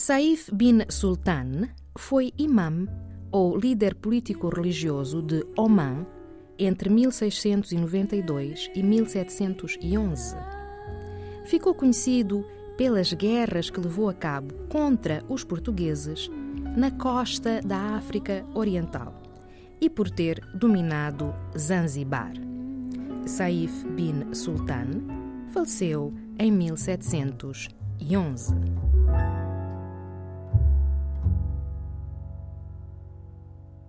Saif bin Sultan foi imam ou líder político-religioso de Oman entre 1692 e 1711. Ficou conhecido pelas guerras que levou a cabo contra os portugueses na costa da África Oriental e por ter dominado Zanzibar. Saif bin Sultan faleceu em 1711.